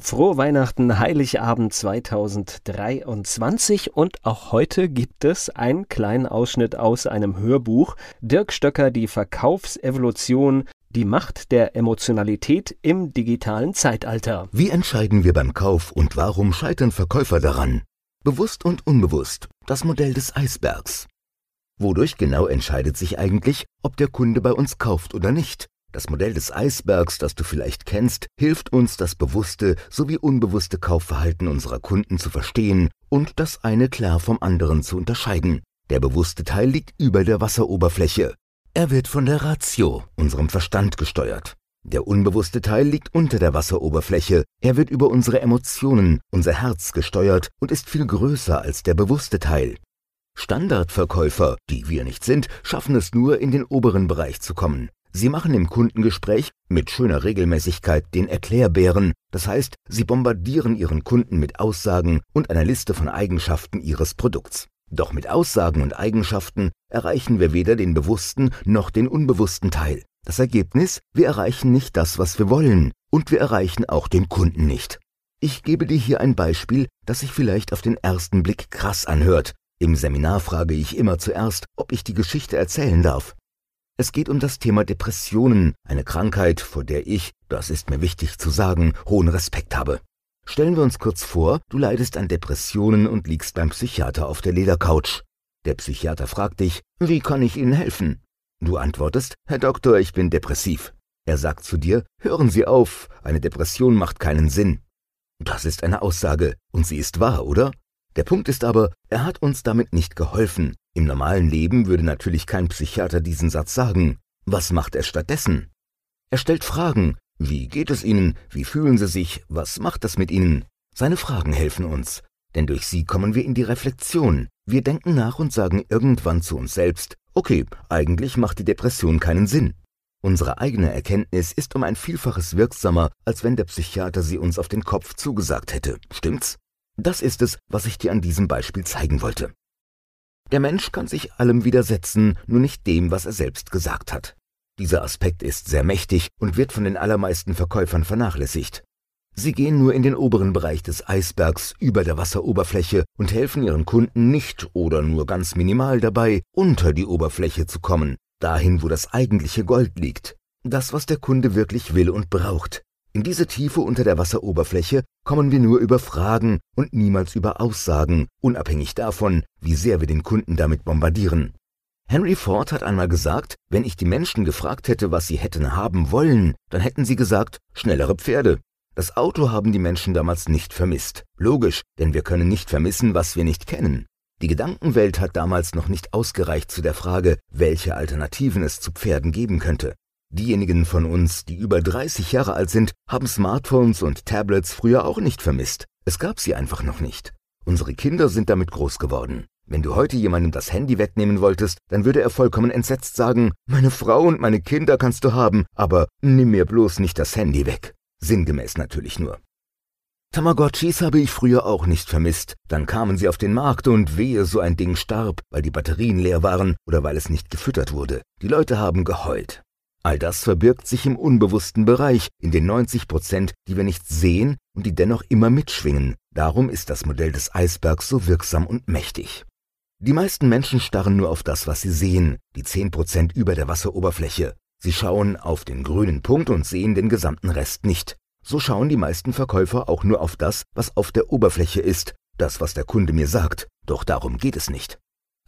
Frohe Weihnachten, Heiligabend 2023 und auch heute gibt es einen kleinen Ausschnitt aus einem Hörbuch. Dirk Stöcker, die Verkaufsevolution, die Macht der Emotionalität im digitalen Zeitalter. Wie entscheiden wir beim Kauf und warum scheitern Verkäufer daran? Bewusst und unbewusst, das Modell des Eisbergs. Wodurch genau entscheidet sich eigentlich, ob der Kunde bei uns kauft oder nicht? Das Modell des Eisbergs, das du vielleicht kennst, hilft uns, das bewusste sowie unbewusste Kaufverhalten unserer Kunden zu verstehen und das eine klar vom anderen zu unterscheiden. Der bewusste Teil liegt über der Wasseroberfläche. Er wird von der Ratio, unserem Verstand, gesteuert. Der unbewusste Teil liegt unter der Wasseroberfläche. Er wird über unsere Emotionen, unser Herz gesteuert und ist viel größer als der bewusste Teil. Standardverkäufer, die wir nicht sind, schaffen es nur, in den oberen Bereich zu kommen. Sie machen im Kundengespräch mit schöner Regelmäßigkeit den Erklärbären, das heißt, sie bombardieren ihren Kunden mit Aussagen und einer Liste von Eigenschaften ihres Produkts. Doch mit Aussagen und Eigenschaften erreichen wir weder den bewussten noch den unbewussten Teil. Das Ergebnis, wir erreichen nicht das, was wir wollen, und wir erreichen auch den Kunden nicht. Ich gebe dir hier ein Beispiel, das sich vielleicht auf den ersten Blick krass anhört, im Seminar frage ich immer zuerst, ob ich die Geschichte erzählen darf. Es geht um das Thema Depressionen, eine Krankheit, vor der ich, das ist mir wichtig zu sagen, hohen Respekt habe. Stellen wir uns kurz vor, du leidest an Depressionen und liegst beim Psychiater auf der Ledercouch. Der Psychiater fragt dich, wie kann ich Ihnen helfen? Du antwortest, Herr Doktor, ich bin depressiv. Er sagt zu dir, hören Sie auf, eine Depression macht keinen Sinn. Das ist eine Aussage, und sie ist wahr, oder? Der Punkt ist aber, er hat uns damit nicht geholfen. Im normalen Leben würde natürlich kein Psychiater diesen Satz sagen. Was macht er stattdessen? Er stellt Fragen. Wie geht es Ihnen? Wie fühlen Sie sich? Was macht das mit Ihnen? Seine Fragen helfen uns. Denn durch sie kommen wir in die Reflexion. Wir denken nach und sagen irgendwann zu uns selbst, okay, eigentlich macht die Depression keinen Sinn. Unsere eigene Erkenntnis ist um ein Vielfaches wirksamer, als wenn der Psychiater sie uns auf den Kopf zugesagt hätte. Stimmt's? Das ist es, was ich dir an diesem Beispiel zeigen wollte. Der Mensch kann sich allem widersetzen, nur nicht dem, was er selbst gesagt hat. Dieser Aspekt ist sehr mächtig und wird von den allermeisten Verkäufern vernachlässigt. Sie gehen nur in den oberen Bereich des Eisbergs über der Wasseroberfläche und helfen ihren Kunden nicht oder nur ganz minimal dabei, unter die Oberfläche zu kommen, dahin, wo das eigentliche Gold liegt, das, was der Kunde wirklich will und braucht. In diese Tiefe unter der Wasseroberfläche kommen wir nur über Fragen und niemals über Aussagen, unabhängig davon, wie sehr wir den Kunden damit bombardieren. Henry Ford hat einmal gesagt, wenn ich die Menschen gefragt hätte, was sie hätten haben wollen, dann hätten sie gesagt, schnellere Pferde. Das Auto haben die Menschen damals nicht vermisst. Logisch, denn wir können nicht vermissen, was wir nicht kennen. Die Gedankenwelt hat damals noch nicht ausgereicht zu der Frage, welche Alternativen es zu Pferden geben könnte. Diejenigen von uns, die über 30 Jahre alt sind, haben Smartphones und Tablets früher auch nicht vermisst. Es gab sie einfach noch nicht. Unsere Kinder sind damit groß geworden. Wenn du heute jemandem das Handy wegnehmen wolltest, dann würde er vollkommen entsetzt sagen, meine Frau und meine Kinder kannst du haben, aber nimm mir bloß nicht das Handy weg. Sinngemäß natürlich nur. Tamagotchis habe ich früher auch nicht vermisst. Dann kamen sie auf den Markt und wehe, so ein Ding starb, weil die Batterien leer waren oder weil es nicht gefüttert wurde. Die Leute haben geheult. All das verbirgt sich im unbewussten Bereich, in den 90 Prozent, die wir nicht sehen und die dennoch immer mitschwingen. Darum ist das Modell des Eisbergs so wirksam und mächtig. Die meisten Menschen starren nur auf das, was sie sehen, die 10 Prozent über der Wasseroberfläche. Sie schauen auf den grünen Punkt und sehen den gesamten Rest nicht. So schauen die meisten Verkäufer auch nur auf das, was auf der Oberfläche ist, das, was der Kunde mir sagt. Doch darum geht es nicht.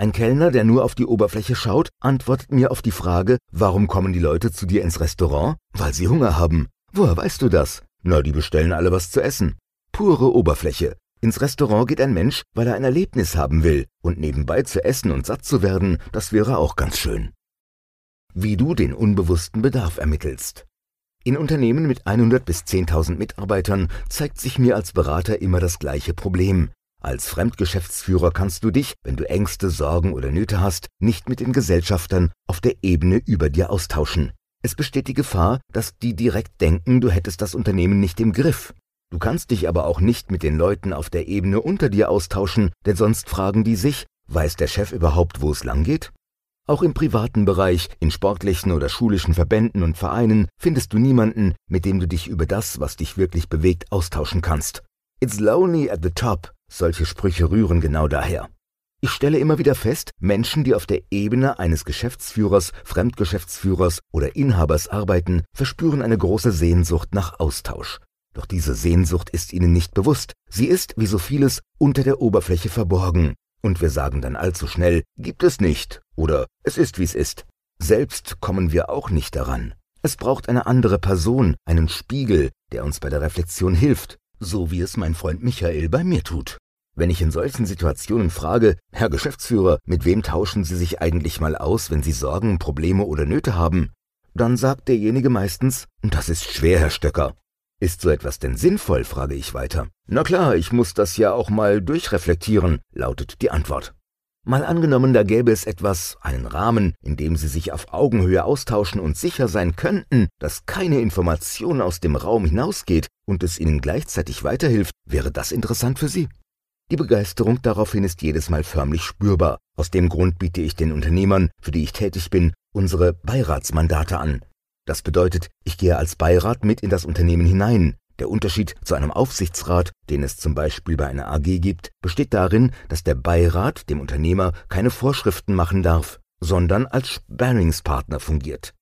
Ein Kellner, der nur auf die Oberfläche schaut, antwortet mir auf die Frage, warum kommen die Leute zu dir ins Restaurant? Weil sie Hunger haben. Woher weißt du das? Na, die bestellen alle was zu essen. Pure Oberfläche. Ins Restaurant geht ein Mensch, weil er ein Erlebnis haben will, und nebenbei zu essen und satt zu werden, das wäre auch ganz schön. Wie du den unbewussten Bedarf ermittelst. In Unternehmen mit 100 bis 10.000 Mitarbeitern zeigt sich mir als Berater immer das gleiche Problem. Als Fremdgeschäftsführer kannst du dich, wenn du Ängste, Sorgen oder Nöte hast, nicht mit den Gesellschaftern auf der Ebene über dir austauschen. Es besteht die Gefahr, dass die direkt denken, du hättest das Unternehmen nicht im Griff. Du kannst dich aber auch nicht mit den Leuten auf der Ebene unter dir austauschen, denn sonst fragen die sich, weiß der Chef überhaupt, wo es lang geht? Auch im privaten Bereich, in sportlichen oder schulischen Verbänden und Vereinen findest du niemanden, mit dem du dich über das, was dich wirklich bewegt, austauschen kannst. It's lonely at the top. Solche Sprüche rühren genau daher. Ich stelle immer wieder fest, Menschen, die auf der Ebene eines Geschäftsführers, Fremdgeschäftsführers oder Inhabers arbeiten, verspüren eine große Sehnsucht nach Austausch. Doch diese Sehnsucht ist ihnen nicht bewusst. Sie ist, wie so vieles, unter der Oberfläche verborgen. Und wir sagen dann allzu schnell, gibt es nicht oder es ist, wie es ist. Selbst kommen wir auch nicht daran. Es braucht eine andere Person, einen Spiegel, der uns bei der Reflexion hilft, so wie es mein Freund Michael bei mir tut. Wenn ich in solchen Situationen frage, Herr Geschäftsführer, mit wem tauschen Sie sich eigentlich mal aus, wenn Sie Sorgen, Probleme oder Nöte haben? Dann sagt derjenige meistens, das ist schwer, Herr Stöcker. Ist so etwas denn sinnvoll, frage ich weiter. Na klar, ich muss das ja auch mal durchreflektieren, lautet die Antwort. Mal angenommen, da gäbe es etwas, einen Rahmen, in dem Sie sich auf Augenhöhe austauschen und sicher sein könnten, dass keine Information aus dem Raum hinausgeht und es Ihnen gleichzeitig weiterhilft, wäre das interessant für Sie? Die Begeisterung daraufhin ist jedes Mal förmlich spürbar. Aus dem Grund biete ich den Unternehmern, für die ich tätig bin, unsere Beiratsmandate an. Das bedeutet, ich gehe als Beirat mit in das Unternehmen hinein. Der Unterschied zu einem Aufsichtsrat, den es zum Beispiel bei einer AG gibt, besteht darin, dass der Beirat dem Unternehmer keine Vorschriften machen darf, sondern als Sparringspartner fungiert.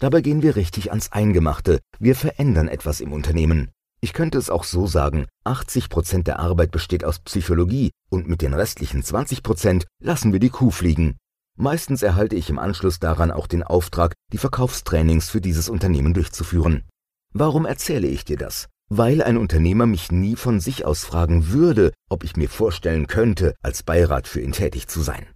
Dabei gehen wir richtig ans Eingemachte, wir verändern etwas im Unternehmen. Ich könnte es auch so sagen, 80 Prozent der Arbeit besteht aus Psychologie und mit den restlichen 20 Prozent lassen wir die Kuh fliegen. Meistens erhalte ich im Anschluss daran auch den Auftrag, die Verkaufstrainings für dieses Unternehmen durchzuführen. Warum erzähle ich dir das? Weil ein Unternehmer mich nie von sich aus fragen würde, ob ich mir vorstellen könnte, als Beirat für ihn tätig zu sein.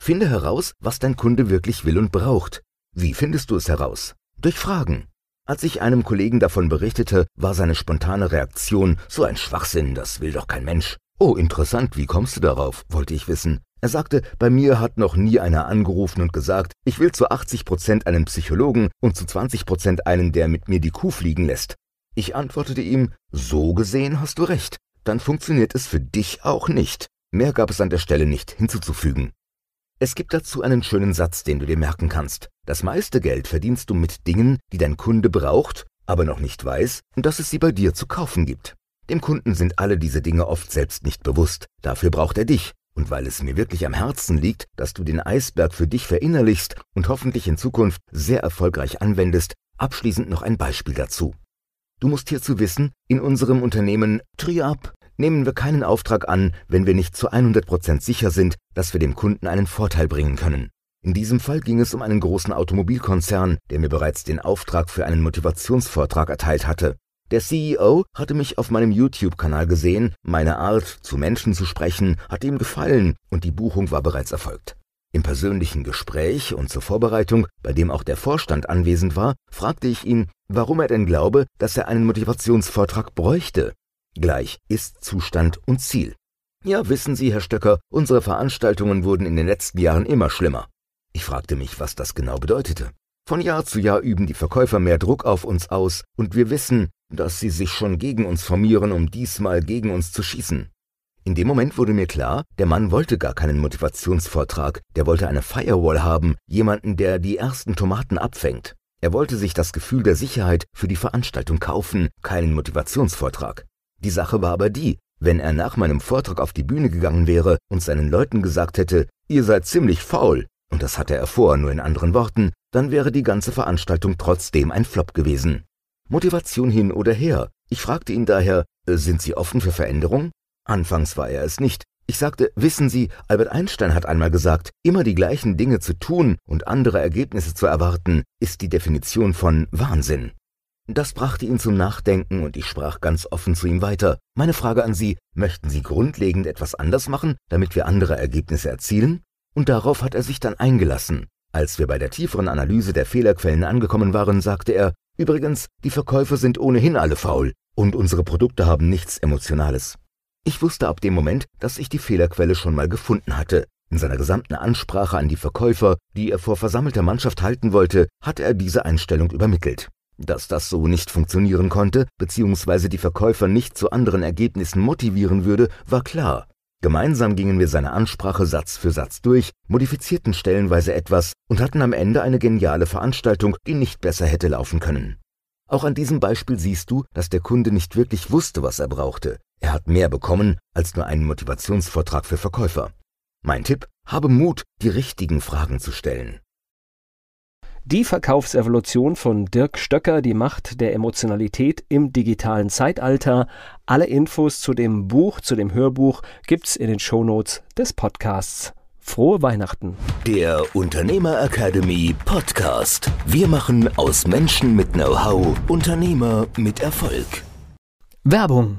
Finde heraus, was dein Kunde wirklich will und braucht. Wie findest du es heraus? Durch Fragen. Als ich einem Kollegen davon berichtete, war seine spontane Reaktion so ein Schwachsinn, das will doch kein Mensch. Oh, interessant, wie kommst du darauf? wollte ich wissen. Er sagte, bei mir hat noch nie einer angerufen und gesagt, ich will zu 80 Prozent einen Psychologen und zu 20 Prozent einen, der mit mir die Kuh fliegen lässt. Ich antwortete ihm, so gesehen hast du recht, dann funktioniert es für dich auch nicht. Mehr gab es an der Stelle nicht hinzuzufügen. Es gibt dazu einen schönen Satz, den du dir merken kannst. Das meiste Geld verdienst du mit Dingen, die dein Kunde braucht, aber noch nicht weiß, dass es sie bei dir zu kaufen gibt. Dem Kunden sind alle diese Dinge oft selbst nicht bewusst. Dafür braucht er dich, und weil es mir wirklich am Herzen liegt, dass du den Eisberg für dich verinnerlichst und hoffentlich in Zukunft sehr erfolgreich anwendest, abschließend noch ein Beispiel dazu. Du musst hierzu wissen, in unserem Unternehmen Triab nehmen wir keinen Auftrag an, wenn wir nicht zu 100% sicher sind, dass wir dem Kunden einen Vorteil bringen können. In diesem Fall ging es um einen großen Automobilkonzern, der mir bereits den Auftrag für einen Motivationsvortrag erteilt hatte. Der CEO hatte mich auf meinem YouTube-Kanal gesehen, meine Art, zu Menschen zu sprechen, hatte ihm gefallen und die Buchung war bereits erfolgt. Im persönlichen Gespräch und zur Vorbereitung, bei dem auch der Vorstand anwesend war, fragte ich ihn, warum er denn glaube, dass er einen Motivationsvortrag bräuchte. Gleich ist Zustand und Ziel. Ja, wissen Sie, Herr Stöcker, unsere Veranstaltungen wurden in den letzten Jahren immer schlimmer. Ich fragte mich, was das genau bedeutete. Von Jahr zu Jahr üben die Verkäufer mehr Druck auf uns aus, und wir wissen, dass sie sich schon gegen uns formieren, um diesmal gegen uns zu schießen. In dem Moment wurde mir klar, der Mann wollte gar keinen Motivationsvortrag, der wollte eine Firewall haben, jemanden, der die ersten Tomaten abfängt. Er wollte sich das Gefühl der Sicherheit für die Veranstaltung kaufen, keinen Motivationsvortrag. Die Sache war aber die, wenn er nach meinem Vortrag auf die Bühne gegangen wäre und seinen Leuten gesagt hätte, ihr seid ziemlich faul, und das hatte er vor, nur in anderen Worten, dann wäre die ganze Veranstaltung trotzdem ein Flop gewesen. Motivation hin oder her. Ich fragte ihn daher, äh, sind Sie offen für Veränderung? Anfangs war er es nicht. Ich sagte, wissen Sie, Albert Einstein hat einmal gesagt, immer die gleichen Dinge zu tun und andere Ergebnisse zu erwarten, ist die Definition von Wahnsinn. Das brachte ihn zum Nachdenken und ich sprach ganz offen zu ihm weiter. Meine Frage an Sie, möchten Sie grundlegend etwas anders machen, damit wir andere Ergebnisse erzielen? Und darauf hat er sich dann eingelassen. Als wir bei der tieferen Analyse der Fehlerquellen angekommen waren, sagte er, übrigens, die Verkäufer sind ohnehin alle faul und unsere Produkte haben nichts Emotionales. Ich wusste ab dem Moment, dass ich die Fehlerquelle schon mal gefunden hatte. In seiner gesamten Ansprache an die Verkäufer, die er vor versammelter Mannschaft halten wollte, hatte er diese Einstellung übermittelt. Dass das so nicht funktionieren konnte, beziehungsweise die Verkäufer nicht zu anderen Ergebnissen motivieren würde, war klar. Gemeinsam gingen wir seine Ansprache Satz für Satz durch, modifizierten stellenweise etwas und hatten am Ende eine geniale Veranstaltung, die nicht besser hätte laufen können. Auch an diesem Beispiel siehst du, dass der Kunde nicht wirklich wusste, was er brauchte. Er hat mehr bekommen als nur einen Motivationsvortrag für Verkäufer. Mein Tipp, habe Mut, die richtigen Fragen zu stellen. Die Verkaufsevolution von Dirk Stöcker, die Macht der Emotionalität im digitalen Zeitalter. Alle Infos zu dem Buch, zu dem Hörbuch gibt's in den Shownotes des Podcasts. Frohe Weihnachten. Der Unternehmer Academy Podcast. Wir machen aus Menschen mit Know-how Unternehmer mit Erfolg. Werbung.